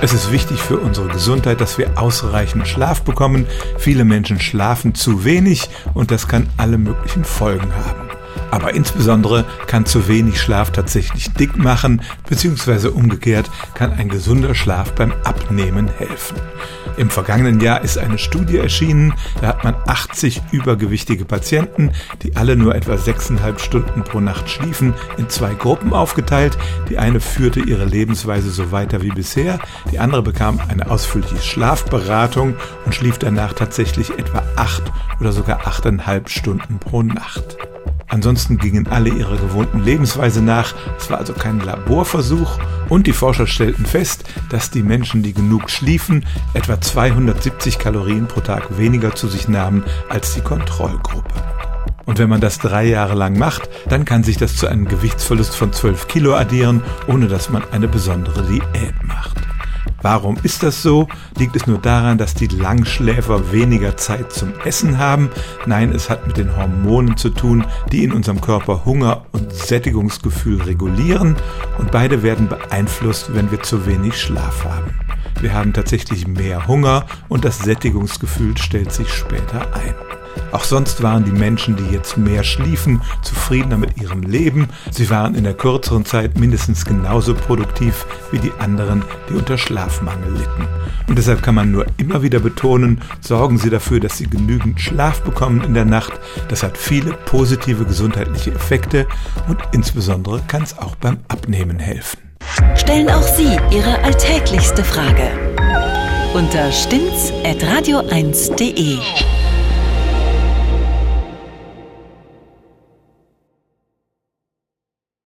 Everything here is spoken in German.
Es ist wichtig für unsere Gesundheit, dass wir ausreichend Schlaf bekommen. Viele Menschen schlafen zu wenig und das kann alle möglichen Folgen haben. Aber insbesondere kann zu wenig Schlaf tatsächlich dick machen, beziehungsweise umgekehrt kann ein gesunder Schlaf beim Abnehmen helfen. Im vergangenen Jahr ist eine Studie erschienen, da hat man 80 übergewichtige Patienten, die alle nur etwa 6,5 Stunden pro Nacht schliefen, in zwei Gruppen aufgeteilt. Die eine führte ihre Lebensweise so weiter wie bisher, die andere bekam eine ausführliche Schlafberatung und schlief danach tatsächlich etwa 8 oder sogar 8,5 Stunden pro Nacht. Ansonsten gingen alle ihrer gewohnten Lebensweise nach. Es war also kein Laborversuch und die Forscher stellten fest, dass die Menschen, die genug schliefen, etwa 270 Kalorien pro Tag weniger zu sich nahmen als die Kontrollgruppe. Und wenn man das drei Jahre lang macht, dann kann sich das zu einem Gewichtsverlust von 12 Kilo addieren, ohne dass man eine besondere Diät macht. Warum ist das so? Liegt es nur daran, dass die Langschläfer weniger Zeit zum Essen haben? Nein, es hat mit den Hormonen zu tun, die in unserem Körper Hunger und Sättigungsgefühl regulieren und beide werden beeinflusst, wenn wir zu wenig Schlaf haben. Wir haben tatsächlich mehr Hunger und das Sättigungsgefühl stellt sich später ein. Auch sonst waren die Menschen, die jetzt mehr schliefen, zufriedener mit ihrem Leben. Sie waren in der kürzeren Zeit mindestens genauso produktiv wie die anderen, die unter Schlafmangel litten. Und deshalb kann man nur immer wieder betonen, sorgen Sie dafür, dass Sie genügend Schlaf bekommen in der Nacht. Das hat viele positive gesundheitliche Effekte und insbesondere kann es auch beim Abnehmen helfen. Stellen auch Sie Ihre alltäglichste Frage unter stimmtz.radio1.de.